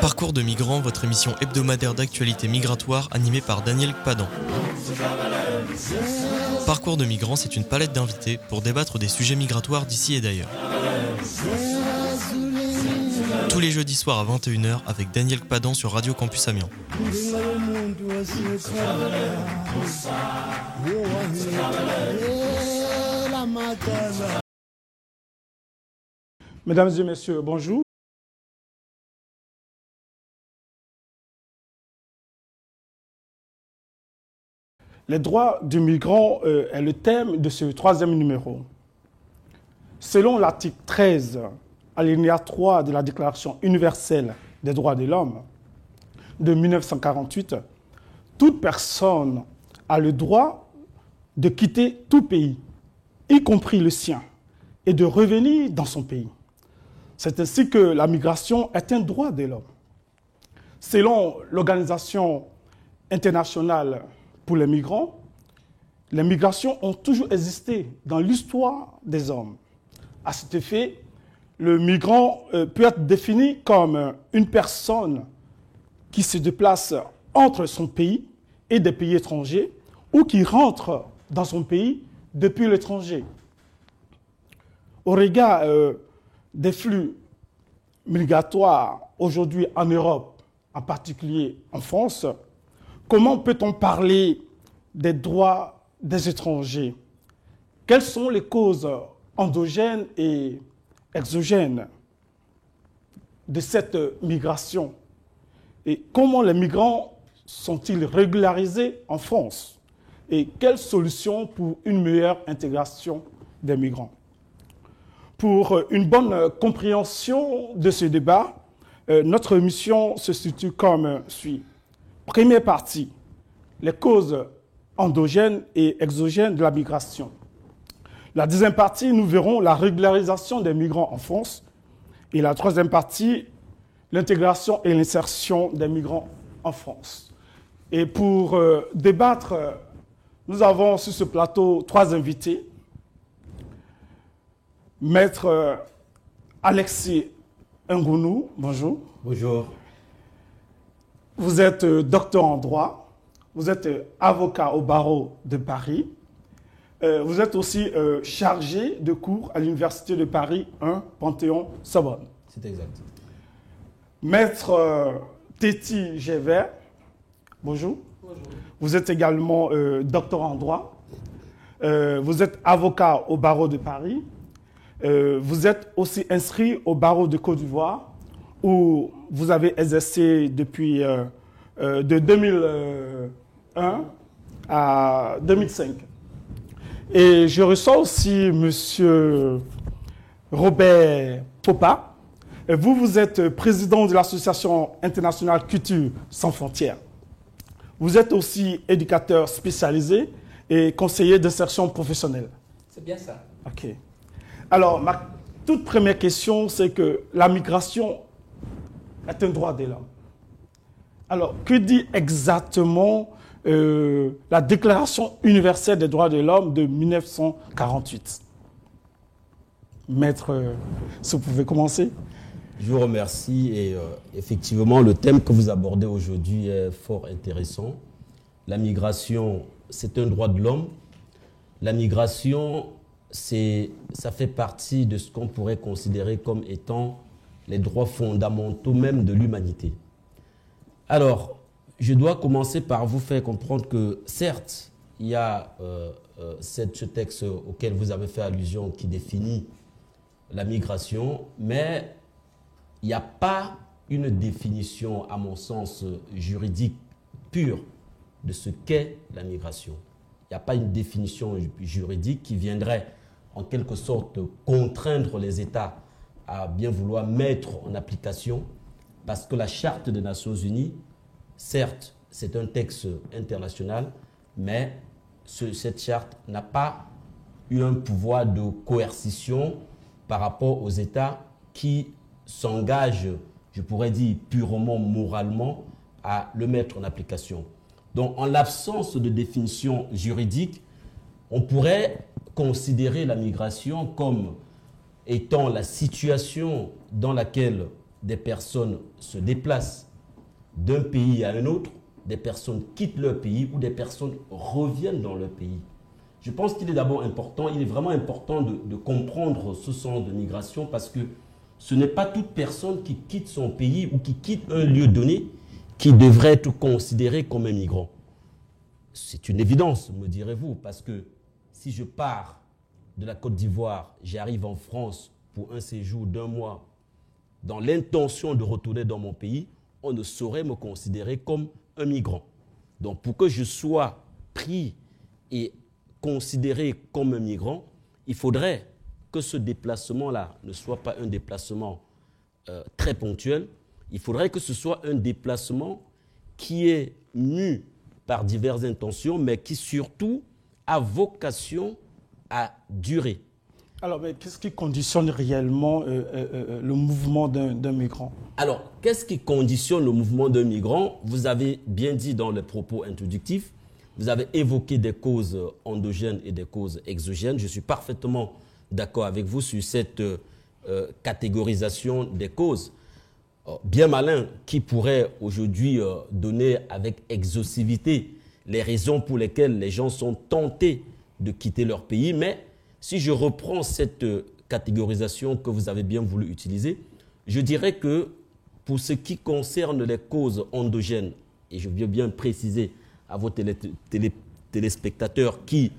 Parcours de migrants, votre émission hebdomadaire d'actualité migratoire animée par Daniel Padan. Parcours de migrants, c'est une palette d'invités pour débattre des sujets migratoires d'ici et d'ailleurs. Tous les jeudis soirs à 21h avec Daniel Padan sur Radio Campus Amiens. Mesdames et messieurs, bonjour. Les droits du migrant euh, est le thème de ce troisième numéro. Selon l'article 13, alinéa 3 de la Déclaration universelle des droits de l'homme de 1948, toute personne a le droit de quitter tout pays, y compris le sien, et de revenir dans son pays. C'est ainsi que la migration est un droit de l'homme. Selon l'Organisation internationale pour les migrants, les migrations ont toujours existé dans l'histoire des hommes. À cet effet, le migrant euh, peut être défini comme une personne qui se déplace entre son pays et des pays étrangers ou qui rentre dans son pays depuis l'étranger. Au regard euh, des flux migratoires aujourd'hui en Europe, en particulier en France, comment peut-on parler des droits des étrangers? Quelles sont les causes endogènes et exogènes de cette migration? Et comment les migrants sont-ils régularisés en France? Et quelles solutions pour une meilleure intégration des migrants? Pour une bonne compréhension de ce débat, euh, notre mission se situe comme suit. Première partie, les causes endogènes et exogènes de la migration. La deuxième partie, nous verrons la régularisation des migrants en France. Et la troisième partie, l'intégration et l'insertion des migrants en France. Et pour euh, débattre, euh, nous avons sur ce plateau trois invités. Maître euh, Alexis Ngounou, bonjour. Bonjour. Vous êtes euh, docteur en droit, vous êtes euh, avocat au barreau de Paris, euh, vous êtes aussi euh, chargé de cours à l'Université de Paris 1, Panthéon-Sorbonne. C'est exact. Maître euh, Téti Gévert, bonjour. Vous êtes également euh, docteur en droit. Euh, vous êtes avocat au barreau de Paris. Euh, vous êtes aussi inscrit au barreau de Côte d'Ivoire où vous avez exercé depuis euh, euh, de 2001 à 2005. Et je reçois aussi Monsieur Robert Popa. Vous, vous êtes président de l'Association internationale Culture sans frontières. Vous êtes aussi éducateur spécialisé et conseiller d'insertion professionnelle. C'est bien ça. OK. Alors, ma toute première question, c'est que la migration est un droit de l'homme. Alors, que dit exactement euh, la Déclaration universelle des droits de l'homme de 1948 Maître, euh, si vous pouvez commencer. Je vous remercie et euh, effectivement le thème que vous abordez aujourd'hui est fort intéressant. La migration, c'est un droit de l'homme. La migration, ça fait partie de ce qu'on pourrait considérer comme étant les droits fondamentaux même de l'humanité. Alors, je dois commencer par vous faire comprendre que certes, il y a euh, euh, cette- ce texte auquel vous avez fait allusion qui définit la migration, mais il n'y a pas une définition, à mon sens, juridique pure de ce qu'est la migration. Il n'y a pas une définition ju- juridique qui viendrait en quelque sorte contraindre les États à bien vouloir mettre en application, parce que la Charte des Nations Unies, certes, c'est un texte international, mais ce- cette charte n'a pas eu un pouvoir de coercition par rapport aux États qui s'engagent, je pourrais dire purement moralement, à le mettre en application. Donc, en l'absence de définition juridique, on pourrait considérer la migration comme étant la situation dans laquelle des personnes se déplacent d'un pays à un autre, des personnes quittent leur pays ou des personnes reviennent dans leur pays. Je pense qu'il est d'abord important, il est vraiment important de, comprendre ce sens de migration parce que ce n'est pas toute personne qui quitte son pays ou qui quitte un lieu donné qui devrait être considérée comme un migrant. C'est une évidence, me direz-vous, parce que si je pars de la Côte d'Ivoire, j'arrive en France pour un séjour d'un mois dans l'intention de retourner dans mon pays, on ne saurait me considérer comme un migrant. Donc pour que je sois pris et considéré comme un migrant, il faudrait que ce déplacement-là ne soit pas un déplacement euh, très ponctuel, il faudrait que ce soit un déplacement qui est mu par diverses intentions, mais qui surtout a vocation à durer. Alors, qu'est-ce qui conditionne réellement euh, euh, euh, le mouvement d'un migrant? Alors, qu'est-ce qui conditionne le mouvement d'un migrant? Vous avez bien dit dans les propos introductifs, vous avez évoqué des causes endogènes et des causes exogènes. Je suis parfaitement d'accord avec vous sur cette catégorisation des causes. Bien malin qui pourrait aujourd'hui donner avec exhaustivité les raisons pour lesquelles les gens sont tentés de quitter leur pays, mais si je reprends cette euh, catégorisation que vous avez bien voulu utiliser, je dirais que pour ce qui concerne les causes endogènes, et je veux bien préciser à vos téléspectateurs qui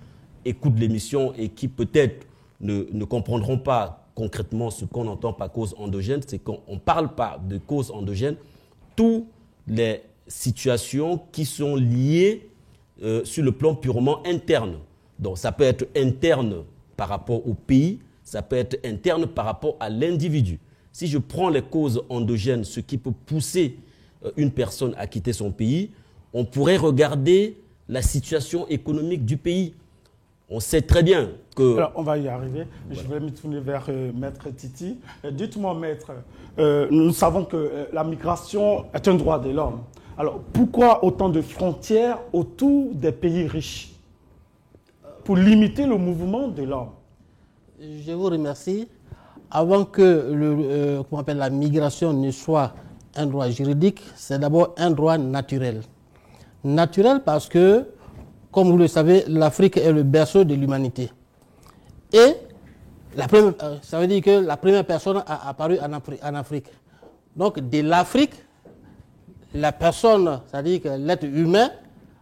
écoutent l'émission et qui peut-être ne, comprendront pas concrètement ce qu'on entend par cause endogène, c'est qu'on ne parle pas de cause endogène, toutes les situations qui sont liées euh, sur le plan purement interne. Donc ça peut être interne par rapport au pays, ça peut être interne par rapport à l'individu. Si je prends les causes endogènes, ce qui peut pousser euh, une personne à quitter son pays, on pourrait regarder la situation économique du pays. On sait très bien que... Alors, on va y arriver. Je vais me tourner vers euh, Maître Titi. Euh, dites-moi, Maître, nous savons que la migration est un droit de l'homme. Alors, pourquoi autant de frontières autour des pays riches? Pour limiter le mouvement de l'homme. Je vous remercie. Avant que le, euh, appelle, la migration ne soit un droit juridique, c'est d'abord un droit naturel. Naturel parce que, comme vous le savez, l'Afrique est le berceau de l'humanité. Et euh, ça veut dire que la première personne a apparu en Afrique. Donc, de l'Afrique, la personne, c'est-à-dire que l'être humain,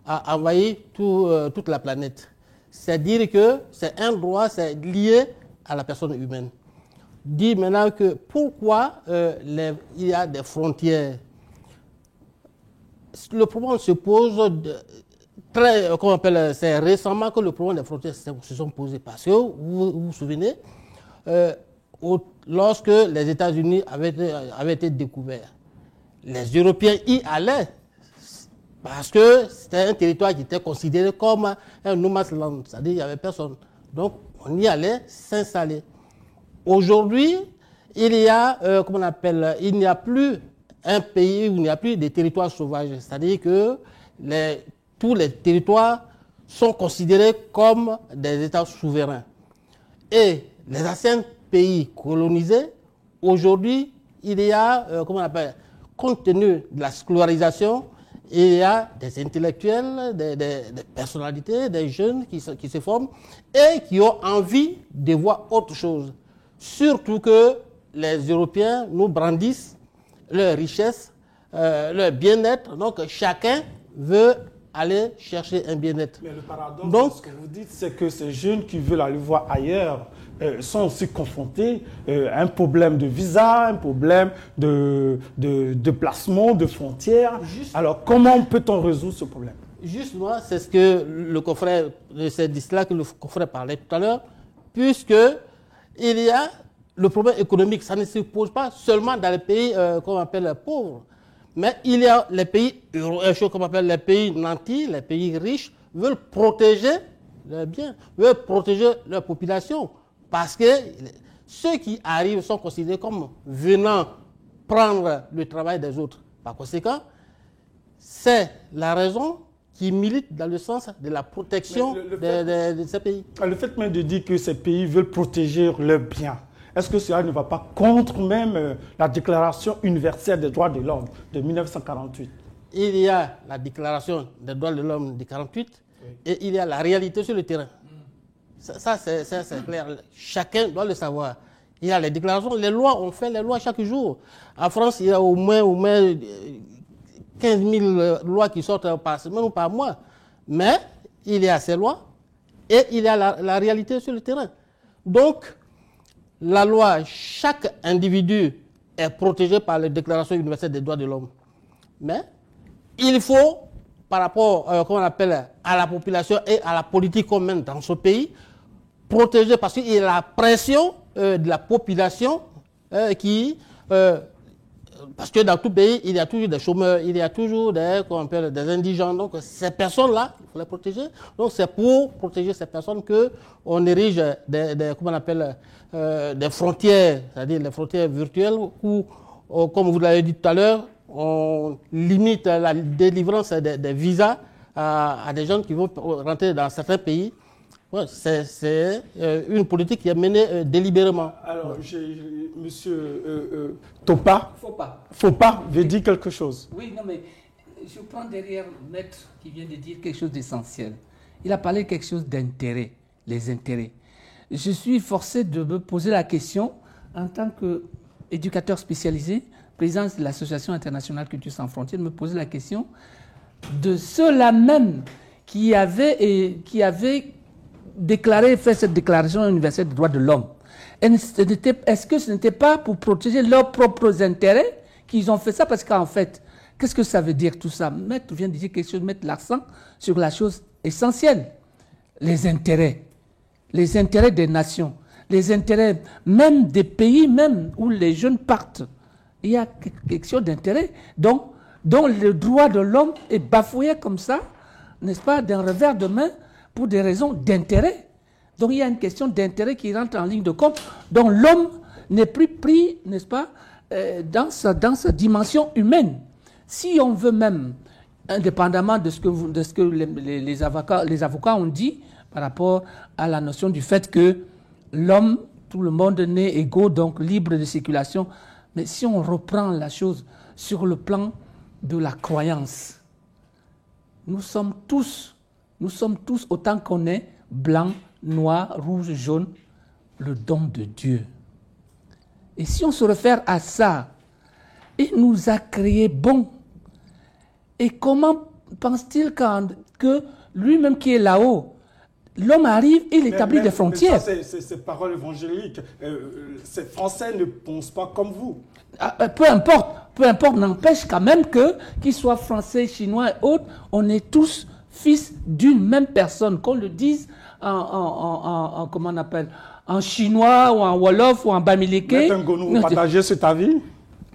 a envahi tout, euh, toute la planète c'est dire que c'est un droit, c'est lié à la personne humaine. Dit maintenant que pourquoi euh, il y a des frontières. Le problème se pose très, comment on appelle, c'est récemment que le problème des frontières se sont posés. Parce que vous vous, souvenez, euh, lorsque les États-Unis avaient, avaient été découverts, les Européens y allaient parce que c'était un territoire qui était considéré comme un no land, c'est-à-dire qu'il n'y avait personne. Donc on y allait s'installer. Aujourd'hui, il y a, euh, comment on appelle, il n'y a plus un pays où il n'y a plus de territoires sauvages. C'est-à-dire que les, tous les territoires sont considérés comme des États souverains. Et les anciens pays colonisés, aujourd'hui, il y a, euh, comment on appelle, compte tenu de la scolarisation, il y a des intellectuels, des, personnalités, des jeunes qui se, forment et qui ont envie de voir autre chose. Surtout que les Européens nous brandissent leur richesse, euh, leur bien-être. Donc chacun veut aller chercher un bien-être. Mais le paradoxe Donc, ce que vous dites, c'est que ces jeunes qui veulent aller voir ailleurs euh, sont aussi confrontés euh, à un problème de visa, un problème de, de, placement, de frontières. Alors, comment peut-on résoudre ce problème? Justement, c'est ce que le confrère, c'est cela que le confrère parlait tout à l'heure, puisque il y a le problème économique. Ça ne se pose pas seulement dans les pays euh, qu'on appelle pauvres, mais il y a les pays, qu'on appelle les pays nantis, les pays riches, veulent protéger leurs biens, veulent protéger leur population. Parce que ceux qui arrivent sont considérés comme venant prendre le travail des autres. Par conséquent, c'est la raison qui milite dans le sens de la protection de, ces pays. Le fait même de dire que ces pays veulent protéger leurs biens, est-ce que cela ne va pas contre même euh, la Déclaration universelle des droits de l'homme de 1948 Il y a la Déclaration des droits de l'homme de 48 et il y a la réalité sur le terrain. Ça, ça, c'est clair. Chacun doit le savoir. Il y a les déclarations, les lois, on fait les lois chaque jour. En France, il y a au moins, au moins euh, 15 000 euh, lois qui sortent par semaine ou par mois. Mais il y a ces lois et il y a la, la réalité sur le terrain. Donc, la loi, chaque individu est protégé par la Déclaration universelle des droits de l'homme. Mais il faut, par rapport euh, à la population et à la politique qu'on dans ce pays, protéger parce qu'il y a la pression euh, de la population euh, qui... parce que dans tout pays, il y a toujours des chômeurs, il y a toujours des, appelle, des indigents. Donc, ces personnes-là, il faut les protéger. Donc, c'est pour protéger ces personnes qu'on érige des, des, comment on appelle, euh, des frontières, c'est-à-dire les frontières virtuelles, où, euh, comme vous l'avez dit tout à l'heure, on limite la délivrance des, des visas à des gens qui vont rentrer dans certains pays. Ouais, c'est c'est, euh, une politique qui est menée euh, délibérément. Alors, j'ai- j'ai- monsieur euh, euh, Topa, Faut pas. faut pas, veut dire quelque chose. Oui, non, mais je prends derrière Maître qui vient de dire quelque chose d'essentiel. Il a parlé de quelque chose d'intérêt, les intérêts. Je suis forcé de me poser la question en tant qu'éducateur spécialisé, président de l'Association internationale Culture sans frontières, de me poser la question de ceux-là même qui avaient, et, qui avaient déclaré, fait cette déclaration universelle des droits de l'homme. Est-ce que ce n'était pas pour protéger leurs propres intérêts qu'ils ont fait ça? Parce qu'en fait, qu'est-ce que ça veut dire tout ça? Maître vient de dire quelque chose, mettre l'accent sur la chose essentielle. Les intérêts. Les intérêts des nations. Les intérêts même des pays même où les jeunes partent. Il y a quelque chose d'intérêt. Donc, dont le droit de l'homme est bafoué comme ça, n'est-ce pas, d'un revers de main pour des raisons d'intérêt. Donc il y a une question d'intérêt qui rentre en ligne de compte. Donc l'homme n'est plus pris, n'est-ce pas, euh, dans, sa, dans dimension humaine. Si on veut même, indépendamment de ce que, les, avocats, les avocats ont dit par rapport à la notion du fait que l'homme, tout le monde naît égaux, donc libre de circulation, mais si on reprend la chose sur le plan de la croyance, nous sommes tous, nous sommes tous autant qu'on est, blanc, noir, rouge, jaune, le don de Dieu. Et si on se réfère à ça, il nous a créés bons. Et comment pense-t-il que lui-même qui est là-haut, l'homme arrive, il établit Mais- des frontières c'est- C'est c'est parole évangélique. Euh, euh, ces Français ne pensent pas comme vous. Ah, euh, Peu importe, peu importe, n'empêche quand même que, qu'ils soient français, chinois et autres, on est tous fils d'une même personne, qu'on le dise en, en, en- en- en- comment on appelle, en chinois ou en wolof ou en bamileke. Vous partagez cet avis?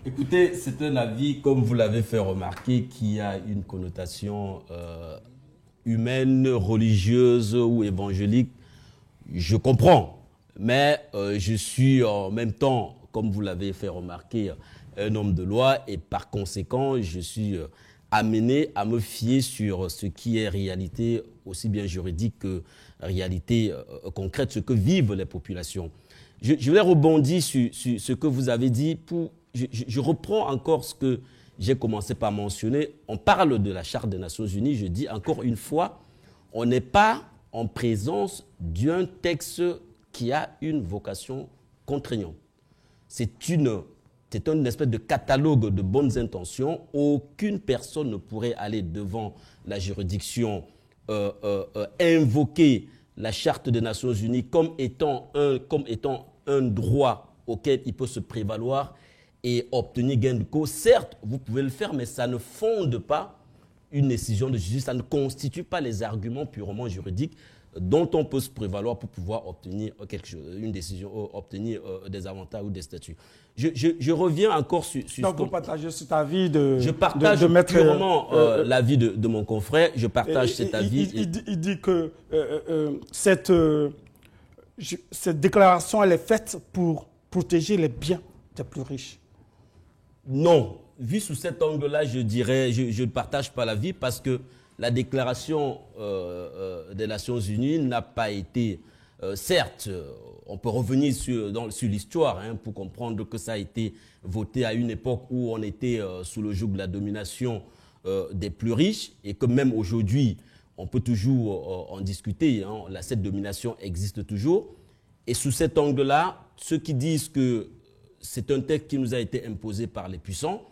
Écoutez, c'est un avis, comme vous l'avez fait remarquer, qui a une connotation euh, humaine, religieuse ou évangélique. Je comprends, mais euh, je suis en même temps, comme vous l'avez fait remarquer, un homme de loi et par conséquent, je suis euh, amené à me fier sur ce qui est réalité aussi bien juridique que réalité euh, concrète, ce que vivent les populations. Je, vais rebondir sur, ce que vous avez dit pour je- je reprends encore ce que j'ai commencé par mentionner. On parle de la Charte des Nations Unies. Je dis encore une fois, on n'est pas en présence d'un texte qui a une vocation contraignante. C'est une, c'est une espèce de catalogue de bonnes intentions. Aucune personne ne pourrait aller devant la juridiction euh, euh, euh, invoquer la Charte des Nations Unies comme étant un, comme étant un droit auquel il peut se prévaloir et obtenir gain de cause. Certes, vous pouvez le faire, mais ça ne fonde pas une décision de justice, ça ne constitue pas les arguments purement juridiques dont on peut se prévaloir pour pouvoir obtenir quelque chose, une décision, euh, obtenir euh, des avantages ou des statuts. Je, je- je reviens encore sur, sur Donc ce vous partagez cet avis de je de- partage de purement euh, euh, euh, l'avis de, de mon confrère, je partage Et- cet et- avis. Il, il dit, il dit que euh, cette, je- cette déclaration, elle est faite pour protéger les biens des plus riches. Non, vu sous cet angle-là, je dirais, je ne partage pas l'avis parce que la déclaration euh, euh, des Nations Unies n'a pas été certes, on peut revenir sur, sur l'histoire hein, pour comprendre que ça a été voté à une époque où on était sous le joug de la domination des plus riches et que même aujourd'hui, on peut toujours en discuter. Hein, cette domination existe toujours. Et sous cet angle-là, ceux qui disent que c'est un texte qui nous a été imposé par les puissants,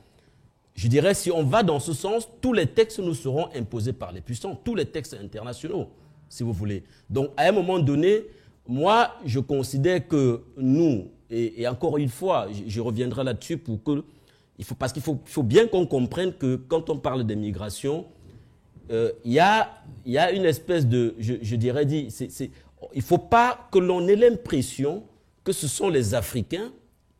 je dirais, si on va dans ce sens, tous les textes nous seront imposés par les puissants, tous les textes internationaux, si vous voulez. Donc, à un moment donné, moi, je considère que nous, et, encore une fois, je, reviendrai là-dessus pour que, il faut, parce qu'il faut, bien qu'on comprenne que quand on parle des migrations, euh, il y, a, y, a, une espèce de, je, dirais, dit, il ne faut pas que l'on ait l'impression que ce sont les Africains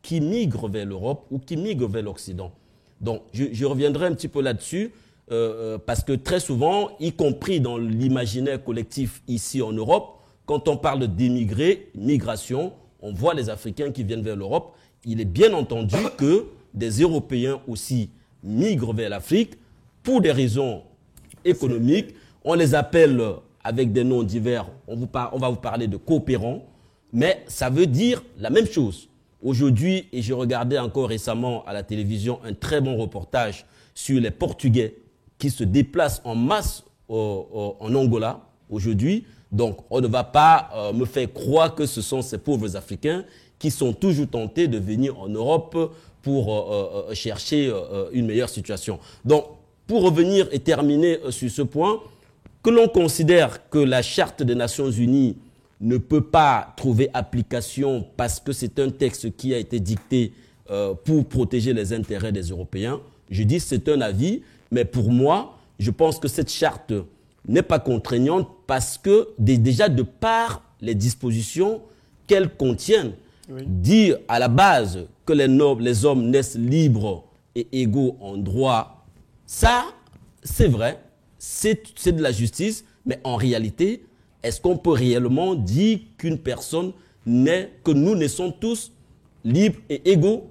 qui migrent vers l'Europe ou qui migrent vers l'Occident. Donc, je, reviendrai un petit peu là-dessus, euh, euh, parce que très souvent, y compris dans l'imaginaire collectif ici en Europe, quand on parle d'émigrer, migration, on voit les Africains qui viennent vers l'Europe. Il est bien entendu que des Européens aussi migrent vers l'Afrique pour des raisons économiques. On les appelle avec des noms divers, on, vous on va vous parler de coopérants, mais ça veut dire la même chose. Aujourd'hui, et j'ai regardé encore récemment à la télévision un très bon reportage sur les Portugais qui se déplacent en masse en Angola aujourd'hui. Donc, on ne va pas euh, me faire croire que ce sont ces pauvres Africains qui sont toujours tentés de venir en Europe pour euh, euh, chercher une meilleure situation. Donc, pour revenir et terminer sur ce point, que l'on considère que la Charte des Nations Unies ne peut pas trouver application parce que c'est un texte qui a été dicté euh, pour protéger les intérêts des Européens. Je dis c'est un avis, mais pour moi, je pense que cette charte n'est pas contraignante parce que déjà de par les dispositions qu'elle contient, dire à la base que les nobles, les hommes naissent libres et égaux en droit, ça, c'est vrai, c'est de la justice, mais en réalité, est-ce qu'on peut réellement dire qu'une personne naît, que nous naissons tous libres et égaux?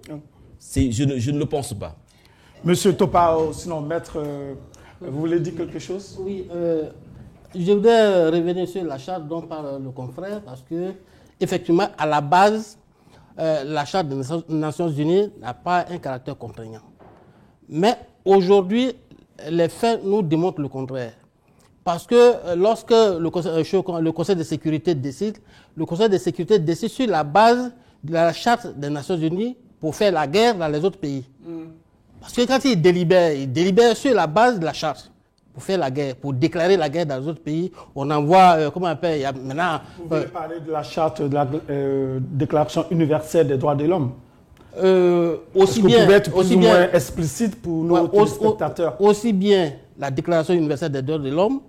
Je ne, je ne, le pense pas. Monsieur Topao, sinon, maître, euh, vous voulez dire quelque chose? Oui, euh, je voudrais revenir sur la charte dont parle le confrère, parce que, effectivement, à la base, euh, la charte des Nations Unies n'a pas un caractère contraignant. Mais aujourd'hui, les faits nous démontrent le contraire. Parce que euh, lorsque le conseil, euh, le conseil, de sécurité décide, le Conseil de sécurité décide sur la base de la charte des Nations Unies pour faire la guerre dans les autres pays. Mm. Parce que quand il délibère, il délibère sur la base de la charte pour faire la guerre, pour déclarer la guerre dans les autres pays. On envoie, euh, comment on appelle, il y a maintenant... Vous voulez parler de la charte de la Déclaration universelle des droits de l'homme aussi bien, vous pouvez être plus ou moins explicite pour nos spectateurs. Aussi bien la Déclaration universelle des droits de l'homme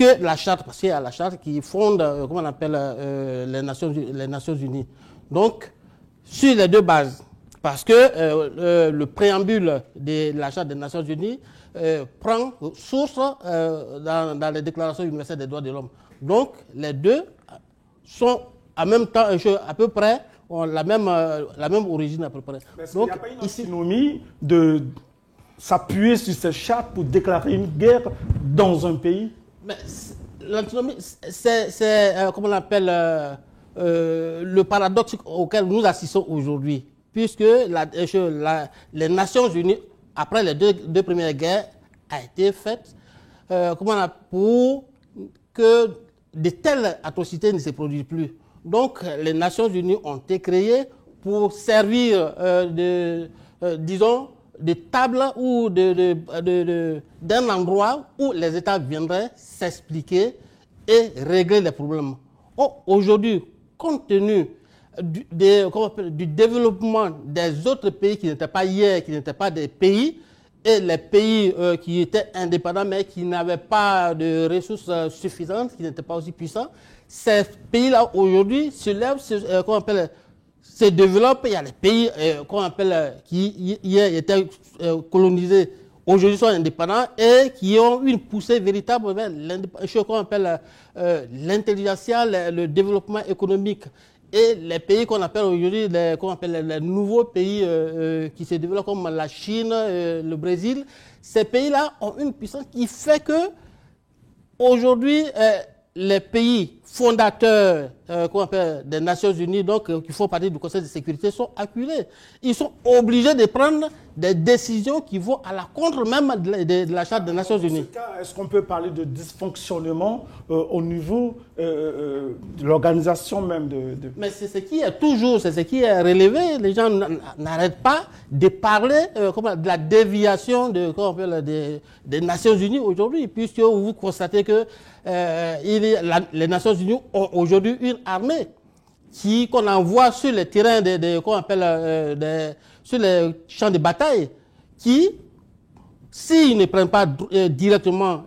que la charte, parce qu'il y a la charte qui fonde, euh, comment on appelle, euh, les, Nations, les Nations Unies. Donc, sur les deux bases, parce que euh, le préambule de la charte des Nations Unies prend source dans, dans, les déclarations universelles des droits de l'homme. Donc, les deux sont en même temps, à peu près, ont la même, la même origine à peu près. Donc, il n'y a pas une ici, de s'appuyer sur cette charte pour déclarer une guerre dans un pays? L'antinomie, c'est, euh, comment on appelle, euh, euh, le paradoxe auquel nous assistons aujourd'hui. Puisque les Nations Unies, après les deux, premières guerres, a été faite pour que de telles atrocités ne se produisent plus. Donc, les Nations Unies ont été créées pour servir de, disons, de table ou d'un endroit où les États viendraient s'expliquer et régler les problèmes. Aujourd'hui, compte tenu du, développement des autres pays qui n'étaient pas hier, qui n'étaient pas des pays, et les pays euh, qui étaient indépendants mais qui n'avaient pas de ressources euh, suffisantes, qui n'étaient pas aussi puissants, ces pays-là aujourd'hui se lèvent, euh, appelle, se développent. Il y a les pays euh, qu'on appelle, euh, qui étaient euh, colonisés, aujourd'hui sont indépendants et qui ont une poussée véritable vers ce qu'on l'intelligence, le, développement économique. Et les pays qu'on appelle aujourd'hui les, appelle les nouveaux pays qui se développent comme la Chine, le Brésil, ces pays-là ont une puissance qui fait que aujourd'hui les pays fondateurs euh, des Nations Unies, donc euh, qui font partie du Conseil de sécurité, sont acculés. Ils sont obligés de prendre des décisions qui vont à la contre même de, la Charte des Nations Unies. Est-ce qu'on peut parler de dysfonctionnement euh, au niveau de l'organisation même de, Mais c'est ce qui est toujours, c'est ce qui est relevé. Les gens n'arrêtent pas de parler de la déviation de, des Nations Unies aujourd'hui, puisque vous constatez que les Nations Unies ont aujourd'hui une armée qui qu'on envoie sur les terrains de, qu'on appelle euh, sur les champs de bataille, qui, s'ils ne prennent pas euh, directement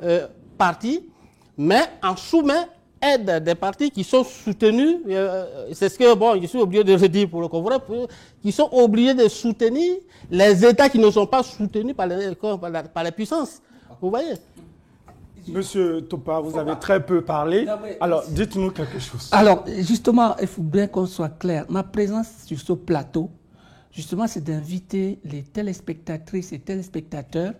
parti, mais en soumet aide des partis qui sont soutenus, c'est ce que, bon, je suis obligé de le dire pour le comprendre, qui sont obligés de soutenir les États qui ne sont pas soutenus par les, par les puissances. Vous voyez? Monsieur Topa, vous avez très peu parlé. Alors, dites-nous quelque chose. Alors, justement, il faut bien qu'on soit clair. Ma présence sur ce plateau, justement, c'est d'inviter les téléspectatrices et téléspectateurs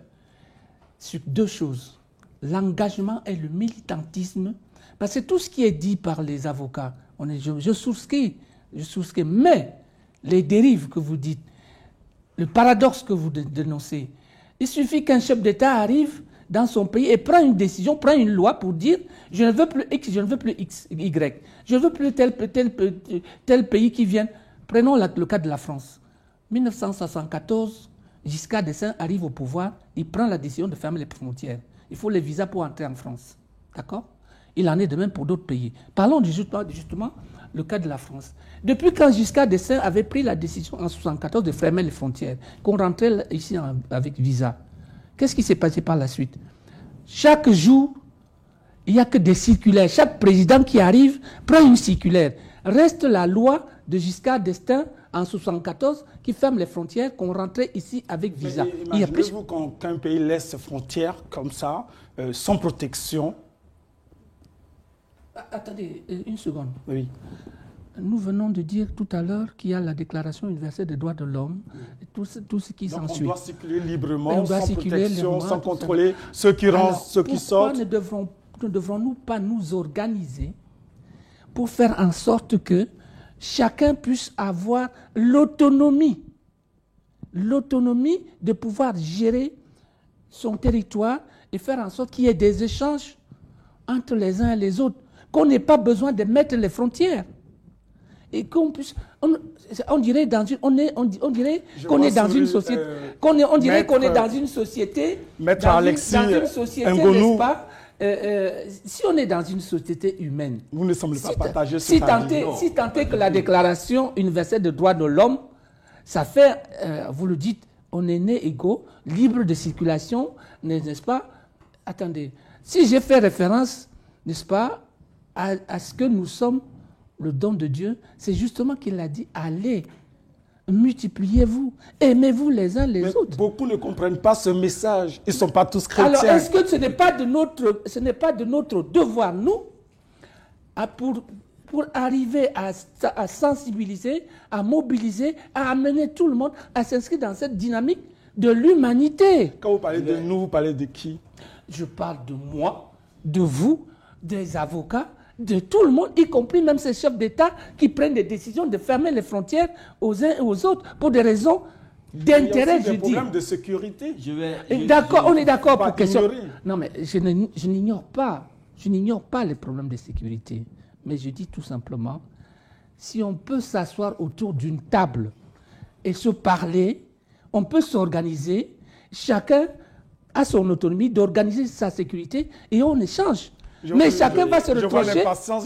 sur deux choses. L'engagement et le militantisme. Parce que tout ce qui est dit par les avocats, on est, je, je souscris, je souscris. Mais les dérives que vous dites, le paradoxe que vous dénoncez, il suffit qu'un chef d'État arrive dans son pays et prend une décision, prend une loi pour dire je ne veux plus X, je ne veux plus X, Y, je ne veux plus tel, pays qui vienne. Prenons le cas de la France. 1974, Giscard d'Estaing arrive au pouvoir, il prend la décision de fermer les frontières. Il faut les visas pour entrer en France. D'accord? Il en est de même pour d'autres pays. Parlons justement, justement le cas de la France. Depuis quand Giscard d'Estaing avait pris la décision en 1974 de fermer les frontières, qu'on rentrait ici avec visa, Qu'est-ce qui s'est passé par la suite? Chaque jour, il n'y a que des circulaires. Chaque président qui arrive prend une circulaire. Reste la loi de Giscard d'Estaing en 1974 qui ferme les frontières, qu'on rentrait ici avec visa. Imaginez-vous qu'un pays laisse ses frontières comme ça, euh, sans protection? Ah, Attendez, euh, une seconde. Oui. Nous venons de dire tout à l'heure qu'il y a la Déclaration universelle des droits de l'homme, tout, tout, ce qui s'ensuit. On doit circuler librement, sans protection, sans contrôler ceux qui rentrent, ceux qui sortent. Devrons, ne devrons-nous pas nous organiser pour faire en sorte que chacun puisse avoir l'autonomie, l'autonomie de pouvoir gérer son territoire et faire en sorte qu'il y ait des échanges entre les uns et les autres, qu'on n'ait pas besoin de mettre les frontières? Et qu'on puisse. On, dirait dans une, on est, on, dirait qu'on est dans une société, euh, qu'on est, on dirait qu'on est dans une société, Maître Alexis une, dans une société, n'est-ce pas euh, euh, si on est dans une société humaine, vous ne semblez pas partager ce si tant, si que la Déclaration universelle des droits de l'homme, ça fait, vous le dites, on est né égaux, libre de circulation, n'est-ce pas? Attendez, si j'ai fait référence, n'est-ce pas, à ce que nous sommes le don de Dieu, c'est justement qu'il a dit allez, multipliez-vous, aimez-vous les uns les autres. Beaucoup ne comprennent pas ce message. Ils ne sont pas tous chrétiens. Alors, est-ce que ce n'est pas de notre, ce n'est pas de notre devoir, nous, à pour, pour arriver à, à, sensibiliser, à mobiliser, à amener tout le monde à s'inscrire dans cette dynamique de l'humanité? Quand vous parlez de nous, vous parlez de qui? Je parle de moi, de vous, des avocats, de tout le monde, y compris même ces chefs d'État qui prennent des décisions de fermer les frontières aux uns et aux autres pour des raisons d'intérêt, je dis. problèmes de sécurité. D'accord, on est d'accord pour question. Non, mais je n'ignore pas, je n'ignore pas les problèmes de sécurité. Mais je dis tout simplement, si on peut s'asseoir autour d'une table et se parler, on peut s'organiser, chacun a son autonomie d'organiser sa sécurité et on échange mais chacun va se retrouver.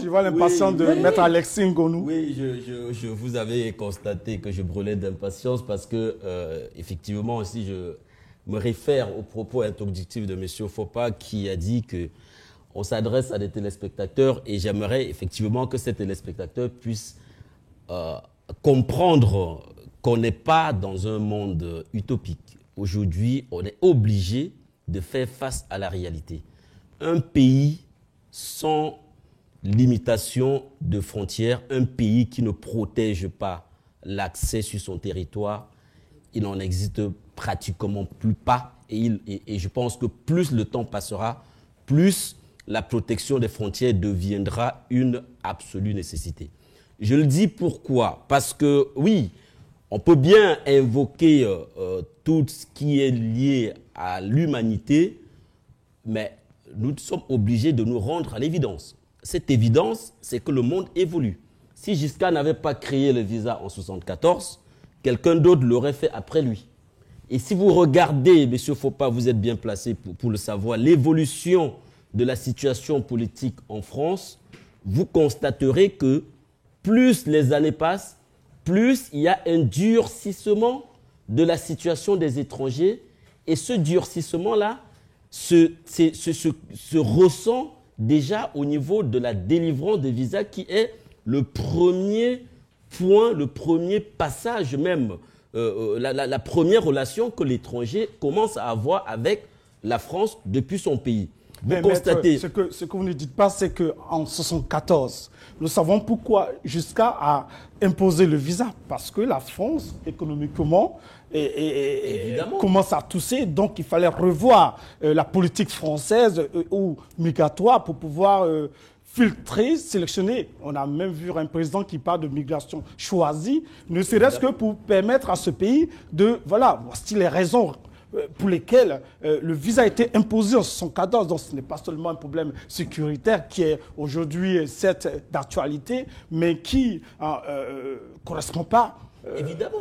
Je vois l'impatience de Maître Alexis Ngonou. Oui, je, vous avais constaté que je brûlais d'impatience parce que, euh, effectivement, aussi, je me réfère aux propos introductifs de M. Fopa qui a dit que on s'adresse à des téléspectateurs et j'aimerais effectivement que ces téléspectateurs puissent euh, comprendre qu'on n'est pas dans un monde utopique. Aujourd'hui, on est obligé de faire face à la réalité. Un pays sans limitation de frontières, un pays qui ne protège pas l'accès sur son territoire, il n'en existe pratiquement plus pas. Et, je pense que plus le temps passera, plus la protection des frontières deviendra une absolue nécessité. Je le dis pourquoi? Parce que oui, on peut bien invoquer euh, euh, tout ce qui est lié à l'humanité, mais nous sommes obligés de nous rendre à l'évidence. Cette évidence, c'est que le monde évolue. Si Giscard n'avait pas créé le visa en 1974, quelqu'un d'autre l'aurait fait après lui. Et si vous regardez, M. Faupas, vous êtes bien placé pour, pour le savoir, l'évolution de la situation politique en France, vous constaterez que plus les années passent, plus il y a un durcissement de la situation des étrangers. Et ce durcissement-là se, se, se, se, ressent déjà au niveau de la délivrance des visas qui est le premier point, le premier passage même, euh, euh la, la, la première relation que l'étranger commence à avoir avec la France depuis son pays. Vous Mais constatez. maître, ce, que, ce que vous ne dites pas, c'est qu'en 1974, nous savons pourquoi jusqu'à a imposé le visa. Parce que la France, économiquement, et, et- et- Évidemment. commence à tousser. Donc, il fallait revoir euh, la politique française euh, ou migratoire pour pouvoir euh, filtrer, sélectionner. On a même vu un président qui parle de migration choisie, ne serait-ce que pour permettre à ce pays de... Voilà, voici les raisons pour lesquelles euh, le visa a été imposé en 1914. Donc ce n'est pas seulement un problème sécuritaire qui est aujourd'hui certes d'actualité, mais qui ne correspond pas Évidemment.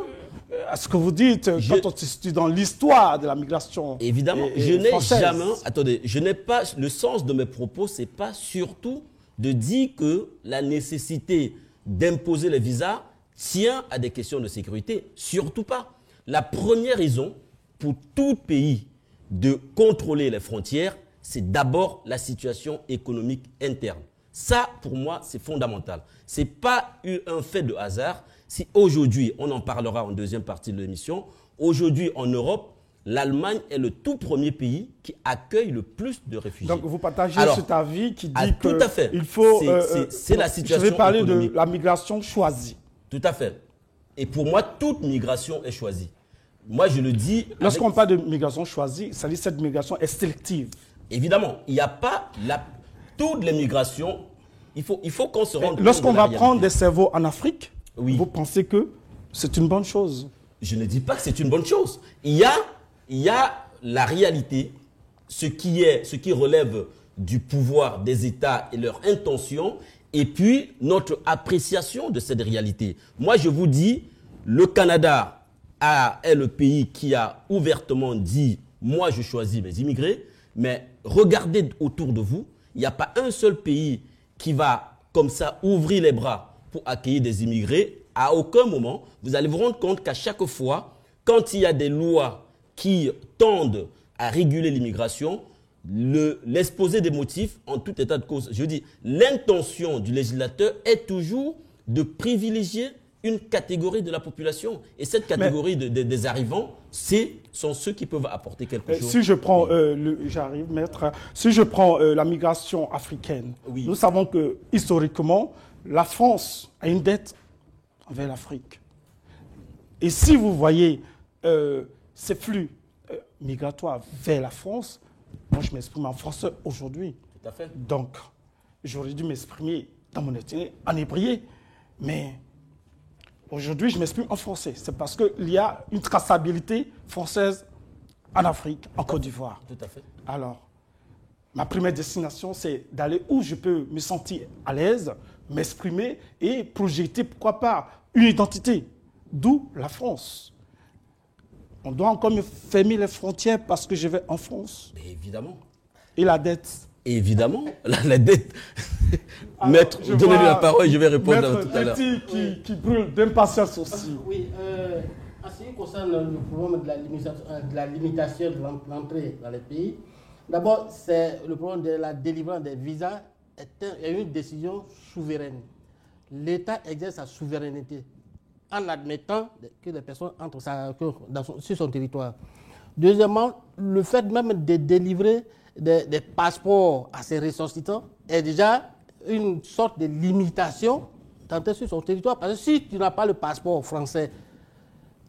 à ce que vous dites euh, Je- quand on se situe dans l'histoire de la migration. Évidemment, et- et je n'ai jamais. Attendez, je n'ai pas. Le sens de mes propos, c'est pas surtout de dire que la nécessité d'imposer les visas tient à des questions de sécurité. Surtout pas. La première raison pour tout pays de contrôler les frontières, c'est d'abord la situation économique interne. Ça, pour moi, c'est fondamental. C'est pas eu- un fait de hasard. Si aujourd'hui, on en parlera en deuxième partie de l'émission, aujourd'hui en Europe, l'Allemagne est le tout premier pays qui accueille le plus de réfugiés. Donc vous partagez Alors, cet avis qui dit ah, que tout à fait. il faut. C'est- euh, euh, la Je situation vais parler économique. de la migration choisie. Tout à fait. Et pour moi, toute migration est choisie. Moi, je le dis. avec- Lorsqu'on parle de migration choisie, ça dit que cette migration est sélective. Évidemment, il n'y a pas la... toutes les migrations. Il faut, il faut qu'on se rende compte Lorsqu'on va prendre des cerveaux en Afrique, Oui. vous pensez que c'est une bonne chose. Je ne dis pas que c'est une bonne chose. Il y a, il y a la réalité, ce qui, est, ce qui relève du pouvoir des États et leur intention, et puis notre appréciation de cette réalité. Moi, je vous dis, le Canada a- est le pays qui a ouvertement dit, moi, je choisis mes immigrés, mais regardez autour de vous, il n'y a pas un seul pays qui va comme ça ouvrir les bras pour accueillir des immigrés. À aucun moment, vous allez vous rendre compte qu'à chaque fois, quand il y a des lois qui tendent à réguler l'immigration, le- l'exposé des motifs, en tout état de cause, je dis, l'intention du législateur est toujours de privilégier une catégorie de la population. Et cette catégorie de- de- des arrivants, c'est sont ceux qui peuvent apporter quelque Euh, chose. Si je prends, euh, j'arrive, maître, si je prends euh, la migration africaine, Oui. nous savons que historiquement, la France a une dette envers l'Afrique. Et si vous voyez euh, ces flux migratoires vers la France, moi je m'exprime en français aujourd'hui. Tout à fait. Donc, j'aurais dû m'exprimer dans mon ethnie en hébreu, mais aujourd'hui, je m'exprime en français. C'est parce qu'il y a une traçabilité française en Afrique, en Côte d'Ivoire. Tout à fait. Alors, ma première destination, c'est d'aller où je peux me sentir à l'aise, m'exprimer et projeter, pourquoi pas, une identité. D'où la France. On doit encore me fermer les frontières parce que je vais en France. Mais évidemment. Et la dette. Évidemment, la, la dette. Alors, Maître, je donnez-lui la parole, je vais répondre Maître tout à l'heure. Petit qui, qui brûle d'impatience aussi. Oui, euh, en ce qui concerne le problème de la limitation euh, de, la limitation de l'en- l'entrée dans les pays, d'abord, c'est le problème de la délivrance des visas est, un- est une décision souveraine. L'État exerce sa souveraineté en admettant que les personnes entrent sa- que dans son- sur son territoire. Deuxièmement, le fait même de délivrer des, passeports à ces ressortissants est déjà une sorte de limitation d'entrer sur son territoire. Parce que si tu n'as pas le passeport français,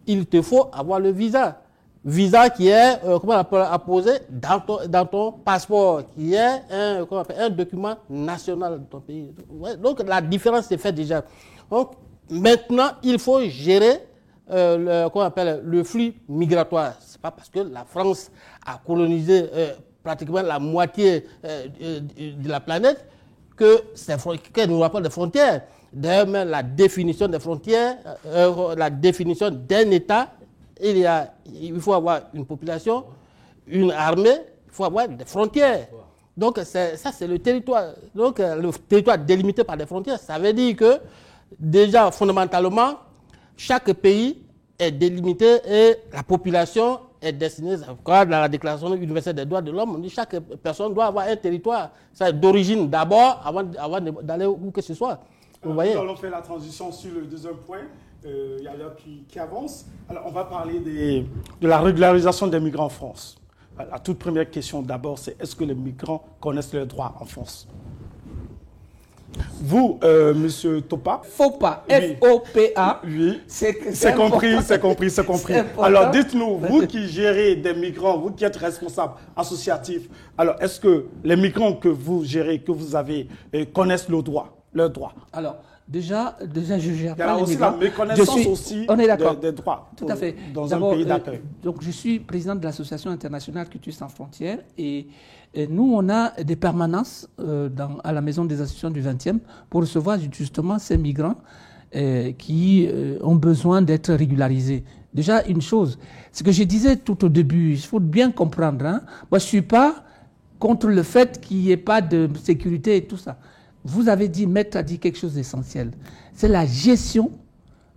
il te faut avoir le visa. visa qui est euh, comment on appelle, apposé dans ton, dans ton passeport, qui est un, comment appelle, un document national de ton pays. Donc la différence est faite déjà. Donc maintenant, il faut gérer euh, le, comment on appelle, le flux migratoire. C'est pas parce que la France a colonisé euh, pratiquement la moitié euh, euh, de la planète que qu'elle nous rappelle des frontières. D'ailleurs, même la définition des frontières, euh, la définition d'un État, il, y a, il faut avoir une population, une armée, il faut avoir des frontières. Donc ça, c'est le territoire. Donc le territoire délimité par des frontières, ça veut dire que déjà fondamentalement, chaque pays est délimité et la population est destinée, quoi, dans la Déclaration universelle des droits de l'homme, on dit que chaque personne doit avoir un territoire d'origine d'abord avant, d'aller où que ce soit. Vous voyez? Nous allons faire la transition sur le deuxième point. Euh, Il y a l'heure qui, qui avance. Alors, on va parler des- de la régularisation des migrants en France. La toute première question d'abord, c'est est-ce que les migrants connaissent leurs droits en France? Vous, euh, Monsieur Topa, Faut pas. Oui. F-O-P-A. oui, C'est compris, c'est compris, c'est compris. Alors, dites-nous, vous qui gérez des migrants, vous qui êtes responsable associatif, alors est-ce que les migrants que vous gérez, que vous avez, euh, connaissent leurs droits, leurs droits Alors, déjà, déjà je gère Il y a pas les aussi migrants. la méconnaissance suis- aussi On est des- des droits Tout à fait. dans un pays euh, d'accueil. donc, je suis président de l'association internationale Culture sans frontières et, nous, on a des permanences euh, à la maison des associations du 20e pour recevoir justement ces migrants euh, qui euh, ont besoin d'être régularisés. Déjà, une chose, ce que je disais tout au début, il faut bien comprendre. Hein, moi, je suis pas contre le fait qu'il n'y ait pas de sécurité et tout ça. Vous avez dit, Maître a dit quelque chose d'essentiel. C'est la gestion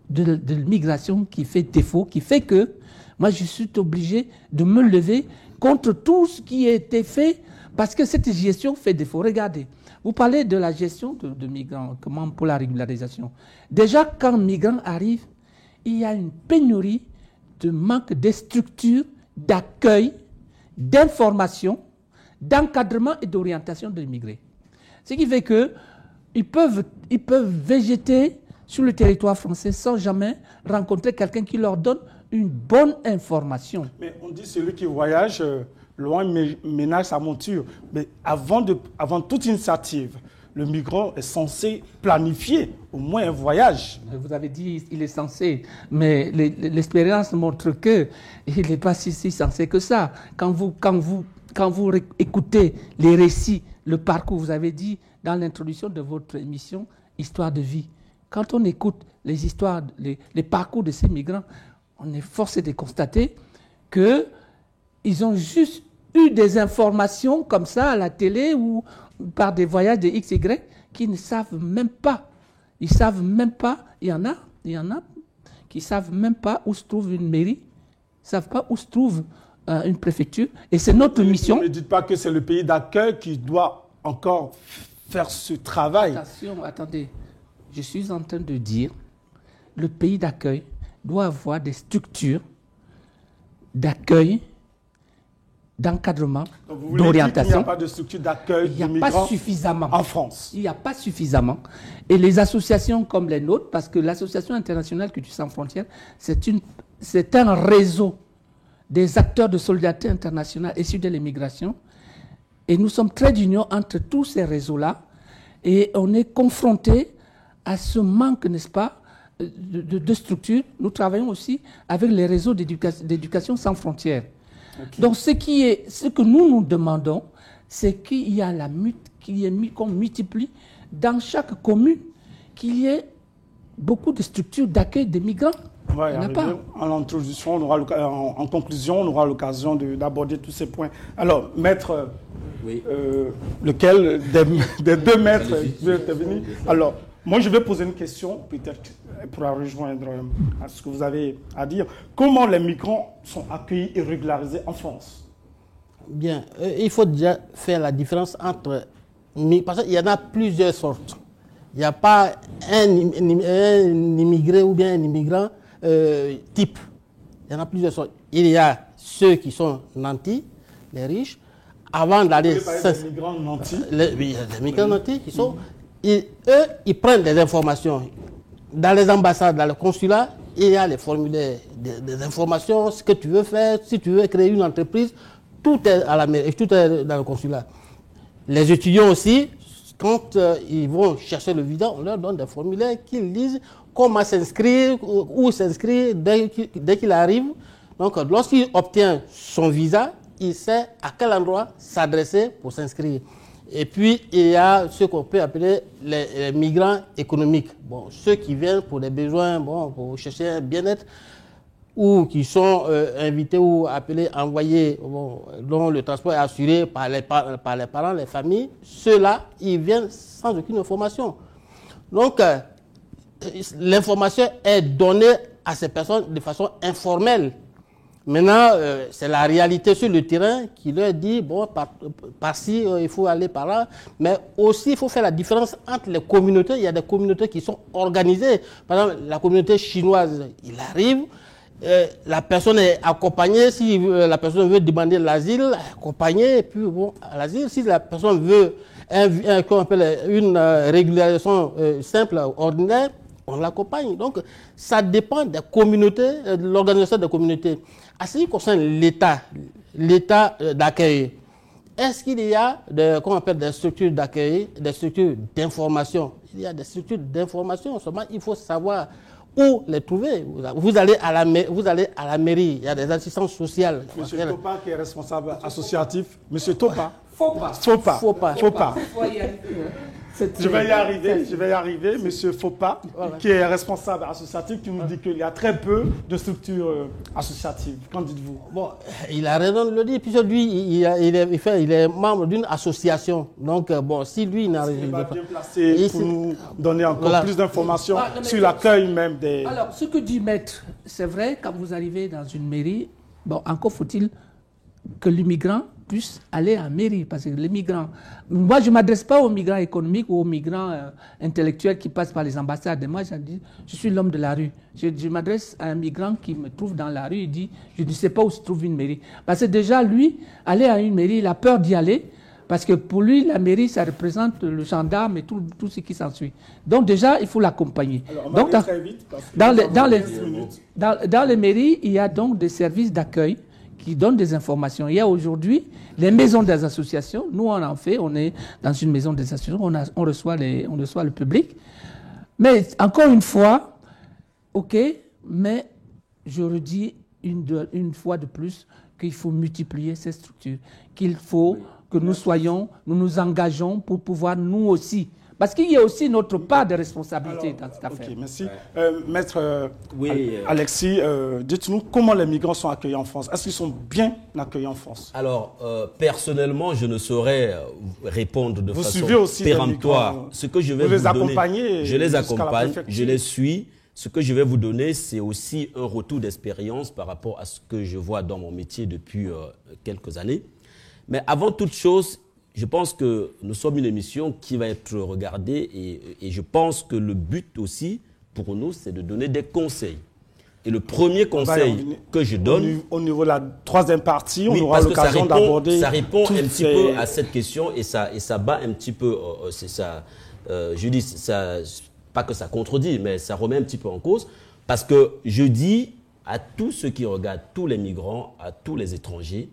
de, de l'immigration qui fait défaut, qui fait que moi, je suis obligé de me lever contre tout ce qui a été fait parce que cette gestion fait défaut. Regardez, vous parlez de la gestion de, migrants, comment pour la régularisation? Déjà, quand un migrant arrive, il y a une pénurie de manque de structures, d'accueil, d'information, d'encadrement et d'orientation de l'immigré. Ce qui fait que ils peuvent, ils peuvent végéter sur le territoire français sans jamais rencontrer quelqu'un qui leur donne une bonne information. Mais on dit celui qui voyage euh, loin mé- ménage sa monture. Mais avant, de, avant toute initiative, le migrant est censé planifier au moins un voyage. Vous avez dit il est censé, mais l'expérience montre que il n'est pas si, si censé que ça. Quand vous, quand vous, quand vous écoutez les récits, le parcours, vous avez dit dans l'introduction de votre émission Histoire de vie, quand on écoute les histoires, les, les parcours de ces migrants, on est forcé de constater que ils ont juste eu des informations comme ça à la télé ou par des voyages de XY qui ne savent même pas. Ils savent même pas. Il y en a, il y en a qui savent même pas où se trouve une mairie, ils savent pas où se trouve euh, une préfecture. Et c'est notre mission. Ne dites pas que c'est le pays d'accueil qui doit encore faire ce travail. Attention, attendez. Je suis en train de dire, le pays d'accueil doit avoir des structures d'accueil, d'encadrement, dire qu'il n'y a d'orientation. pas de structure d'accueil Il n'y a pas suffisamment. en France. Il n'y a pas suffisamment. Et les associations comme les nôtres, parce que l'Association internationale Culture sans frontières, c'est un réseau des acteurs de solidarité internationale issus de l'immigration. Et nous sommes très d'union entre tous ces réseaux-là. Et on est confronté à ce manque, n'est-ce pas, de, de, de structures. Nous travaillons aussi avec les réseaux d'éducation sans frontières. Donc, ce, qui est, ce que nous nous demandons, c'est qu'il y a la mut- qu'il y ait mis- qu'on multiplie dans chaque commune, qu'il y ait beaucoup de structures d'accueil des migrants. On pas. En introduction, on aura l'oca- en, en conclusion, on aura l'occasion de- d'aborder tous ces points. Alors, maître, Oui. euh, lequel des, des deux maîtres veut intervenir? Alors, moi, je vais poser une question, peut-être pour rejoindre euh, à ce que vous avez à dire. Comment les migrants sont accueillis et régularisés en France? Bien, euh, il faut déjà faire la différence entre. Parce qu'il y en a plusieurs sortes. Il n'y a pas un, im- im- un immigré ou bien un immigrant euh, type. Il y en a plusieurs sortes. Il y a ceux qui sont nantis, les riches. Avant d'aller. Des migrants nantis? Les, oui, il y a des migrants nantis qui sont. ils- eux, ils prennent des informations. Dans les ambassades, dans le consulat, il y a les formulaires des, informations, ce que tu veux faire, si tu veux créer une entreprise, tout est à la mairie, tout est dans le consulat. Les étudiants aussi, quand euh, ils vont chercher le visa, on leur donne des formulaires qu'ils lisent, comment s'inscrire, où s'inscrire dès qu'il arrive. Donc, lorsqu'il obtient son visa, il sait à quel endroit s'adresser pour s'inscrire. Et puis, il y a ce qu'on peut appeler les, migrants économiques. Bon, ceux qui viennent pour des besoins, bon, pour chercher un bien-être, ou qui sont euh, invités ou appelés, envoyés, dont le transport est assuré par les, par, les parents, les familles, ceux-là, ils viennent sans aucune information. Donc, euh, l'information est donnée à ces personnes de façon informelle. Maintenant, euh, c'est la réalité sur le terrain qui leur dit, bon, par-ci, euh, il faut aller par là. Mais aussi, il faut faire la différence entre les communautés. Il y a des communautés qui sont organisées. Par exemple, la communauté chinoise, il arrive, euh, la personne est accompagnée. Si la personne veut demander l'asile, accompagnée. Puis, bon, à l'asile, si la personne veut une régularisation simple, ordinaire, on l'accompagne. Donc, ça dépend des communautés, de l'organisation des communautés. À ce qui concerne l'État, l'État euh, d'accueil, est-ce qu'il y a de, qu'on appelle des structures d'accueil, des structures d'information? Il y a des structures d'information, seulement il faut savoir où les trouver. Vous allez à la, vous allez à la mairie, il y a des assistances sociales. Monsieur Topa qui est responsable associatif. Monsieur Topa. Faut pas. Faut pas. Faut pas. Faut pas. Je vais y arriver, je vais y arriver. Monsieur Fopa, qui est responsable associatif, qui nous dit qu'il y a très peu de structures euh, associatives. Qu'en dites-vous? Bon, il a raison de le dire, puisque lui, il, est, il est, membre d'une association. Donc, euh, bon, si lui n'arrive pas... bien placé pour nous donner encore plus d'informations ah, sur l'accueil même des... Alors, ce que dit Maître, c'est vrai, quand vous arrivez dans une mairie, bon, encore faut-il que l'immigrant puisse aller en mairie. Parce que les migrants, moi je ne m'adresse pas aux migrants économiques ou aux migrants euh, intellectuels qui passent par les ambassades. Moi je, dis, je suis l'homme de la rue. Je, m'adresse à un migrant qui me trouve dans la rue, il dit, je ne sais pas où se trouve une mairie. Parce que déjà lui, aller à une mairie, il a peur d'y aller. Parce que pour lui, la mairie, ça représente le gendarme et tout, tout ce qui s'ensuit. Donc déjà, il faut l'accompagner. Donc dans, dans, les, dans, les, dans, dans les mairies, il y a donc des services d'accueil qui donnent des informations. Il y a aujourd'hui les maisons des associations. Nous, on en fait. On est dans une maison des associations. On, on, reçoit, les, on reçoit le public. Mais encore une fois, OK, mais je redis une, une fois de plus qu'il faut multiplier ces structures, qu'il faut que nous soyons, nous nous engageons pour pouvoir nous aussi parce qu'il y a aussi notre part de responsabilité dans cette affaire. Ok, merci. Euh, maître euh, Alexis, euh, dites-nous comment les migrants sont accueillis en France. Est-ce qu'ils sont bien accueillis en France? Alors, personnellement, je ne saurais répondre de vous façon aussi péremptoire. Ce que je vais vous, les accompagnez Je les accompagne, je les suis. Ce que je vais vous donner, c'est aussi un retour d'expérience par rapport à ce que je vois dans mon métier depuis quelques années. Mais avant toute chose, je pense que nous sommes une émission qui va être regardée et, je pense que le but aussi pour nous, c'est de donner des conseils. Et le premier conseil que je donne... Au niveau de la troisième partie, on aura l'occasion d'aborder... Ça répond un petit peu à cette question et ça, et ça bat un petit peu... Euh, euh, c'est ça, euh, je dis, ça, pas que ça contredit, mais ça remet un petit peu en cause. Parce que je dis à tous ceux qui regardent, tous les migrants, à tous les étrangers,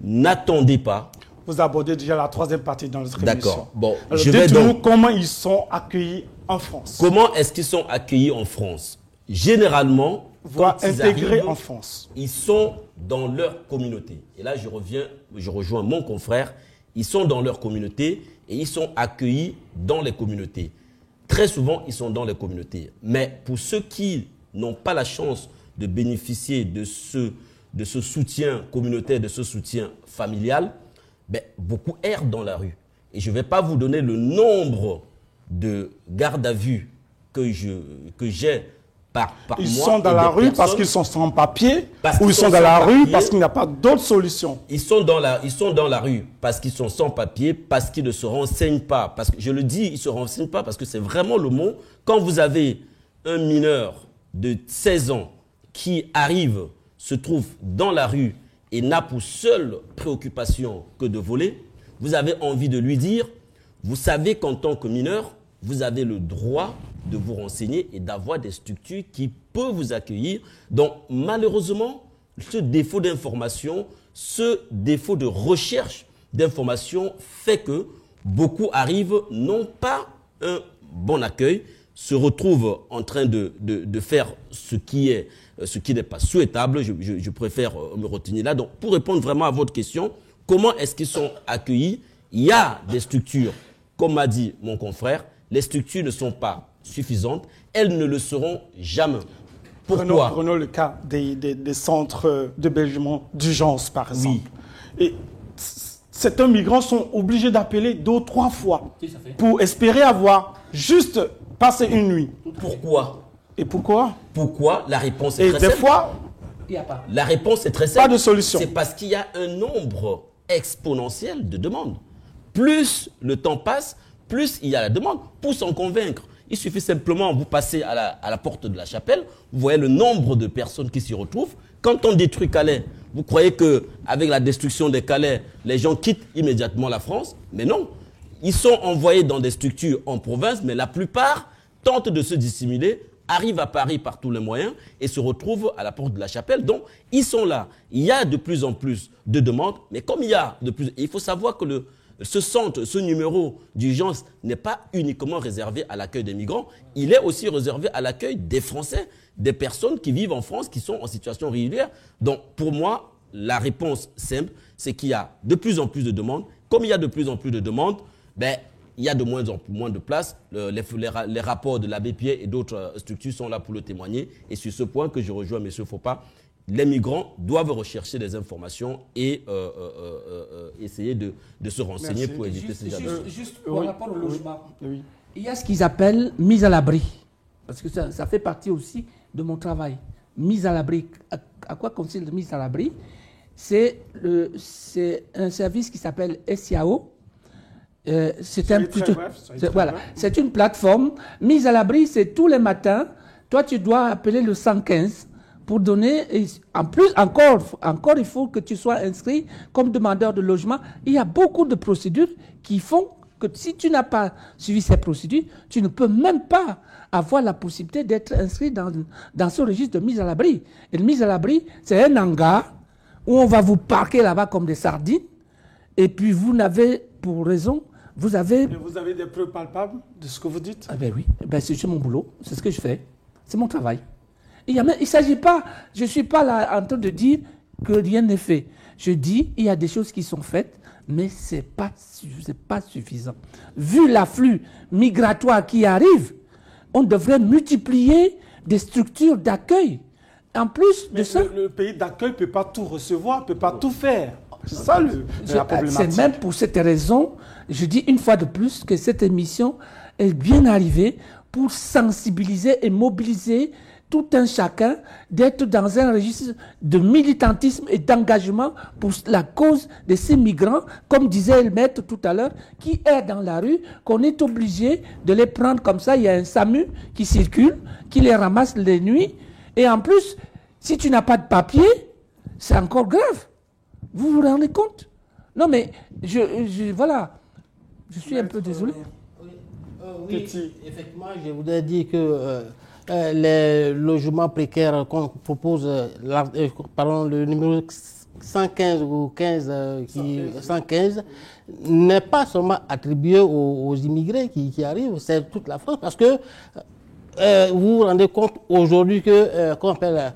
n'attendez pas vous abordez déjà la troisième partie dans notre émission. D'accord. Bon, je vais donc... comment ils sont accueillis en France. Comment est-ce qu'ils sont accueillis en France? Généralement, voire intégrés en France. Ils sont dans leur communauté. Et là, je reviens, je rejoins mon confrère. Ils sont dans leur communauté et ils sont accueillis dans les communautés. Très souvent, ils sont dans les communautés. Mais pour ceux qui n'ont pas la chance de bénéficier de ce, de ce soutien communautaire, de ce soutien familial, ben, beaucoup errent dans la rue. Et je ne vais pas vous donner le nombre de gardes à vue que j'ai que par, par ils sont dans la rue parce qu'ils sont sans papier ou ils sont, dans la rue parce qu'il n'y a pas d'autre solution ils sont, dans la, ils sont dans la rue parce qu'ils sont sans papier, parce qu'ils ne se renseignent pas. Parce que je le dis, ils ne se renseignent pas parce que c'est vraiment le mot. Quand vous avez un mineur de 16 ans qui arrive, se trouve dans la rue et n'a pour seule préoccupation que de voler, vous avez envie de lui dire, vous savez qu'en tant que mineur, vous avez le droit de vous renseigner et d'avoir des structures qui peuvent vous accueillir. Donc malheureusement, ce défaut d'information, ce défaut de recherche d'information fait que beaucoup arrivent non pas un bon accueil, se retrouvent en train de, de, faire ce qui est ce qui n'est pas souhaitable. Je, je, préfère euh, me retenir là. Donc, pour répondre vraiment à votre question, comment est-ce qu'ils sont accueillis? Il y a des structures, comme m'a dit mon confrère, les structures ne sont pas suffisantes, elles ne le seront jamais. Pourquoi? Prenons, le cas des, des, centres d'hébergement d'urgence, par exemple. Oui. Et certains migrants sont obligés d'appeler deux ou trois fois pour espérer avoir juste passé une nuit. Pourquoi? Et pourquoi? Pourquoi? La réponse est Et des fois, il a pas. La réponse est très simple. Pas de solution. C'est parce qu'il y a un nombre exponentiel de demandes. Plus le temps passe, plus il y a la demande. Pour s'en convaincre, il suffit simplement, vous passez à la, à la porte de la chapelle, vous voyez le nombre de personnes qui s'y retrouvent. Quand on détruit Calais, vous croyez que avec la destruction des Calais, les gens quittent immédiatement la France? Mais non. Ils sont envoyés dans des structures en province, mais la plupart tentent de se dissimuler, arrivent à Paris par tous les moyens et se retrouvent à la porte de la chapelle. Donc, ils sont là. Il y a de plus en plus de demandes, mais comme il y a de plus... Il faut savoir que ce centre, ce numéro d'urgence n'est pas uniquement réservé à l'accueil des migrants, il est aussi réservé à l'accueil des Français, des personnes qui vivent en France, qui sont en situation régulière. Donc pour moi, la réponse simple, c'est qu'il y a de plus en plus de demandes. Comme il y a de plus en plus de demandes, ben, il y a de moins en moins de place. les, les, rapports de l'abbé Pierre et d'autres euh, structures sont là pour le témoigner. Et sur ce point que je rejoins M. Faupas, les migrants doivent rechercher des informations et euh, euh, euh, essayer de, se renseigner pour éviter ces Juste, juste par rapport au logement, il y a ce qu'ils appellent mise à l'abri, parce que ça, fait partie aussi de mon travail. Mise à l'abri. À, quoi consiste la mise à l'abri? C'est un service qui s'appelle SIAO. C'est un voilà, c'est une plateforme. Mise à l'abri, c'est tous les matins. Toi, tu dois appeler le 115 pour donner, en plus, encore, encore, il faut que tu sois inscrit comme demandeur de logement. Il y a beaucoup de procédures qui font que si tu n'as pas suivi ces procédures, tu ne peux même pas avoir la possibilité d'être inscrit dans, dans ce registre de mise à l'abri. Et la mise à l'abri, c'est un hangar où on va vous parquer là-bas comme des sardines, et puis vous n'avez, pour raison, vous avez... vous avez des preuves palpables de ce que vous dites Ah ben oui, ben c'est mon boulot, c'est ce que je fais, c'est mon travail. Il ne s'agit pas, je ne suis pas là en train de dire que rien n'est fait. Je dis, il y a des choses qui sont faites, mais ce n'est pas, pas suffisant. Vu l'afflux migratoire qui arrive, on devrait multiplier des structures d'accueil. En plus de ça. Le, pays d'accueil ne peut pas tout recevoir, ne peut pas tout faire. C'est ça le, la C'est même pour cette raison, je dis une fois de plus que cette émission est bien arrivée pour sensibiliser et mobiliser tout un chacun d'être dans un registre de militantisme et d'engagement pour la cause de ces migrants, comme disait le maître tout à l'heure, qui est dans la rue, qu'on est obligé de les prendre comme ça. Il y a un SAMU qui circule, qui les ramasse les nuits. Et en plus, si tu n'as pas de papier, c'est encore grave. Vous vous rendez compte? Non, mais je, voilà, je suis un peu désolé. Oui, effectivement, je voudrais dire que euh, euh, les logements précaires qu'on propose, euh, euh, pardon, le numéro 115 ou 15, qui, 115, n'est pas seulement attribué aux, immigrés qui, arrivent, c'est toute la France. Parce que vous vous rendez compte aujourd'hui que, qu'on appelle euh,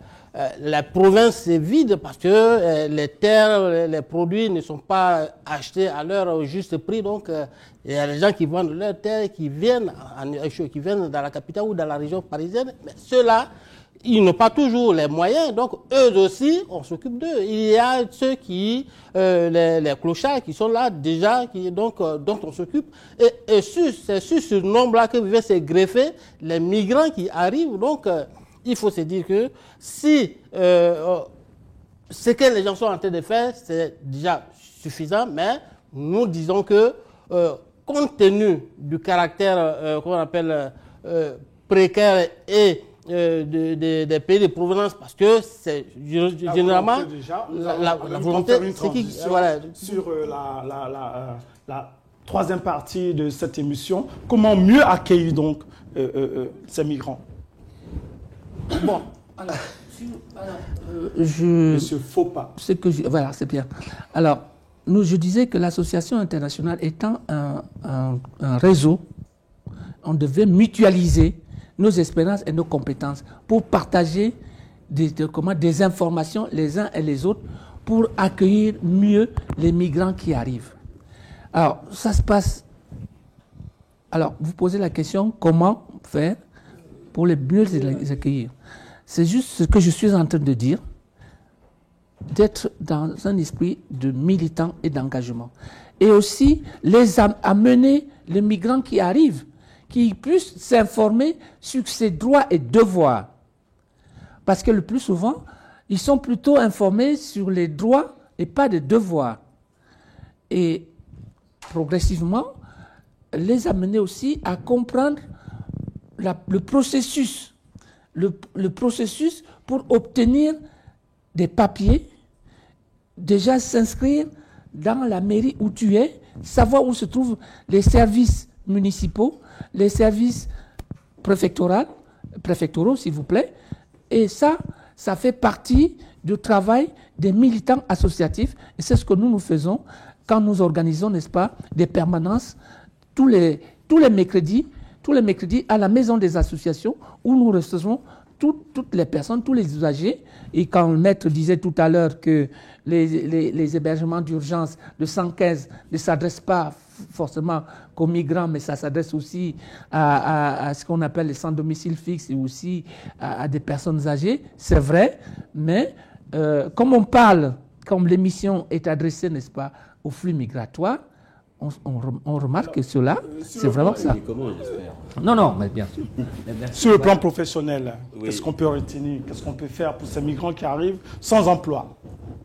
la province est vide parce que euh, les terres, les produits ne sont pas achetés à leur juste prix. Donc, euh, il y a des gens qui vendent leurs terres, qui viennent, qui viennent dans la capitale ou dans la région parisienne. Mais ceux-là, ils n'ont pas toujours les moyens, donc eux aussi, on s'occupe d'eux. Il y a ceux qui, les, clochards qui sont là déjà, qui, donc, dont on s'occupe. Et, et c'est sur ce nombre-là que viennent se greffer les migrants qui arrivent. Donc, il faut se dire que si euh, euh, ce que les gens sont en train de faire, c'est déjà suffisant, mais nous disons que euh, compte tenu du caractère qu'on appelle précaire et des pays de provenance, parce que c'est généralement la, volonté, c'est qui voilà. sur la, la troisième partie de cette émission, comment mieux accueillir donc euh, euh, ces migrants? Bon, alors, euh, je... Monsieur Faupas. Ce que je- voilà, c'est bien. Alors, nous, je disais que l'association internationale étant un, un- un réseau, on devait mutualiser nos expériences et nos compétences pour partager des, de- comment, des informations les uns et les autres pour accueillir mieux les migrants qui arrivent. Alors, ça se passe. Alors, vous posez la question comment faire pour les mieux les accueillir C'est juste ce que je suis en train de dire d'être dans un esprit de militant et d'engagement. Et aussi les am- amener les migrants qui arrivent, qui puissent s'informer sur ses droits et devoirs. Parce que le plus souvent, ils sont plutôt informés sur les droits et pas des devoirs. Et progressivement, les amener aussi à comprendre la- le processus, le, le processus pour obtenir des papiers, déjà s'inscrire dans la mairie où tu es, savoir où se trouvent les services municipaux, les services préfectoraux, préfectoraux s'il vous plaît. Et ça, ça fait partie du travail des militants associatifs. Et c'est ce que nous nous faisons quand nous organisons, n'est-ce pas, des permanences tous les, tous les mercredis, tous les mercredis à la maison des associations où nous recevons tout- toutes les personnes, tous les usagers. Et quand le maître disait tout à l'heure que les, hébergements d'urgence de 115 ne s'adressent pas forcément qu'aux migrants, mais ça s'adresse aussi à, ce qu'on appelle les sans domicile fixe et aussi à, des personnes âgées, c'est vrai, mais euh, comme on parle, comme l'émission est adressée, n'est-ce pas, au flux migratoire, on, on rem- on remarque que cela, c'est vraiment ça. Comment Non, non, mais bien sûr. Mais bien sûr. Sur le plan professionnel, Oui. qu'est-ce qu'on peut retenir? Qu'est-ce qu'on peut faire pour ces migrants qui arrivent sans emploi?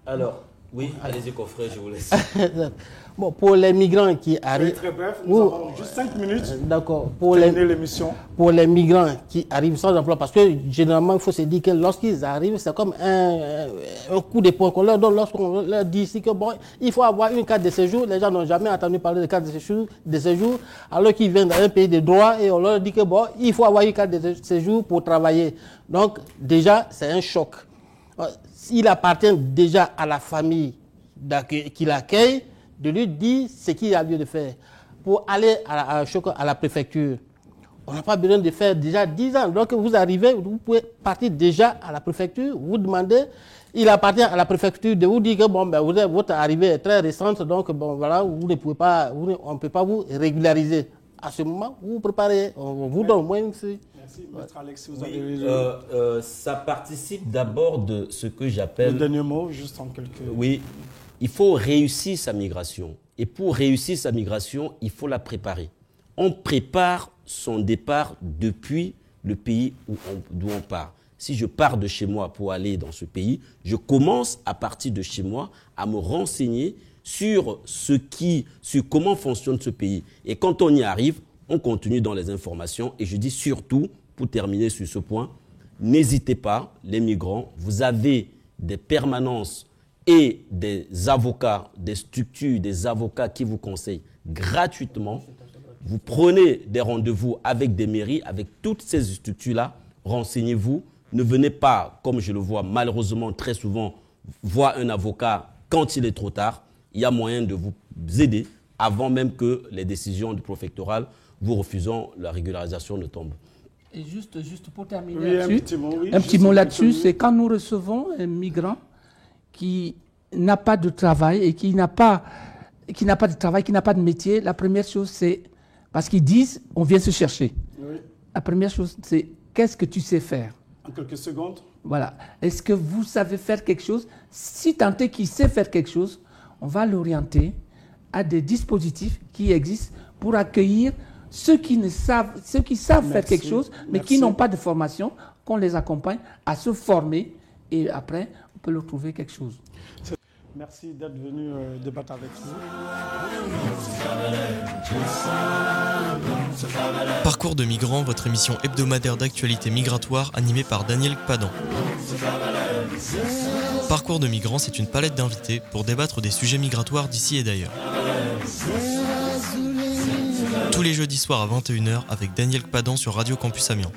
Alors, oui, allez-y, confrère, je vous laisse. Bon, pour les migrants qui arrivent. très bref, nous Oui. avons juste 5 minutes D'accord. Pour les, terminer l'émission. pour les migrants qui arrivent sans emploi, parce que généralement, il faut se dire que lorsqu'ils arrivent, c'est comme un, un coup d'épaule qu'on leur donne lorsqu'on leur dit ici que bon, il faut avoir une carte de séjour. Les gens n'ont jamais entendu parler de carte de séjour, de séjour alors qu'ils viennent dans un pays de droit et on leur dit que bon, il faut avoir une carte de séjour pour travailler. Donc, déjà, c'est un choc. Euh, Il appartient déjà à la famille qui l'accueille de lui dire ce qu'il a lieu de faire. Pour aller à la, à Choco- à la préfecture, on n'a pas besoin de faire déjà 10 ans. Donc vous arrivez, vous pouvez partir déjà à la préfecture, vous demandez, il appartient à la préfecture de vous dire que bon, ben, vous êtes- votre arrivée est très récente, donc bon, voilà, vous ne pouvez pas, vous on ne peut pas vous régulariser. À ce moment, vous vous préparez, on vous donne au moins une Merci, Maître Alex, si vous Oui, avez raison. euh, euh, ça participe d'abord de ce que Le j'appelle dernier mot, juste en quelques. Oui, il faut réussir sa migration. Et pour réussir sa migration, il faut la préparer. On prépare son départ depuis le pays où on- d'où on part. Si je pars de chez moi pour aller dans ce pays, je commence à partir de chez moi à me renseigner sur ce qui, sur comment fonctionne ce pays. Et quand on y arrive, on continue dans les informations. Et je dis surtout, pour terminer sur ce point, n'hésitez pas, les migrants, vous avez des permanences et des avocats, des structures, des avocats qui vous conseillent gratuitement. Vous prenez des rendez-vous avec des mairies, avec toutes ces structures-là, renseignez-vous. Ne venez pas, comme je le vois malheureusement très souvent, voir un avocat quand il est trop tard. Il y a moyen de vous aider avant même que les décisions du préfectoral vous refusant la régularisation ne tombent. Et juste, juste pour terminer Oui, un là-dessus, petit mot, oui, là-dessus, c'est quand nous recevons un migrant qui n'a pas de travail et qui n'a pas, qui n'a pas de travail, qui n'a pas de métier, la première chose c'est parce qu'ils disent on vient se chercher. Oui, La première chose c'est qu'est-ce que tu sais faire? En quelques secondes. Voilà. Est-ce que vous savez faire quelque chose? Si tant est qu'il sait faire quelque chose, on va l'orienter à des dispositifs qui existent pour accueillir ceux qui, ne savent, ceux qui savent faire quelque chose, mais qui n'ont pas de formation, qu'on les accompagne à se former et après, peut leur trouver quelque chose. Merci d'être venu euh, débattre avec nous. Parcours de migrants, votre émission hebdomadaire d'actualité migratoire animée par Daniel Padan. Parcours de migrants, c'est une palette d'invités pour débattre des sujets migratoires d'ici et d'ailleurs. Tous tous les jeudis soirs à 21h avec Daniel Padan sur Radio Campus Amiens.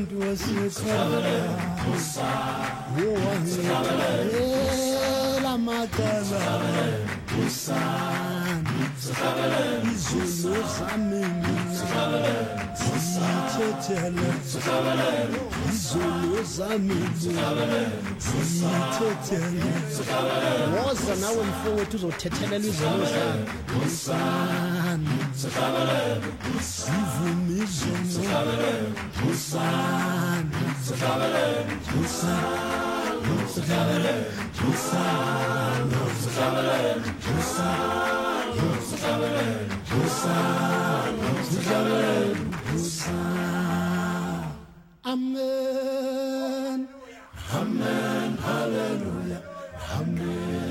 into us Musa Musa izolozameni ziyithethele izono zami ziyithethele woza nawe mfowethu uzothethelela izono zakho usami zivume izono usami usami Jerusalem, Jerusalem, Jerusalem, Jerusalem. Musa, Musa, Musa. Amen. Amen. Hallelujah. Amen.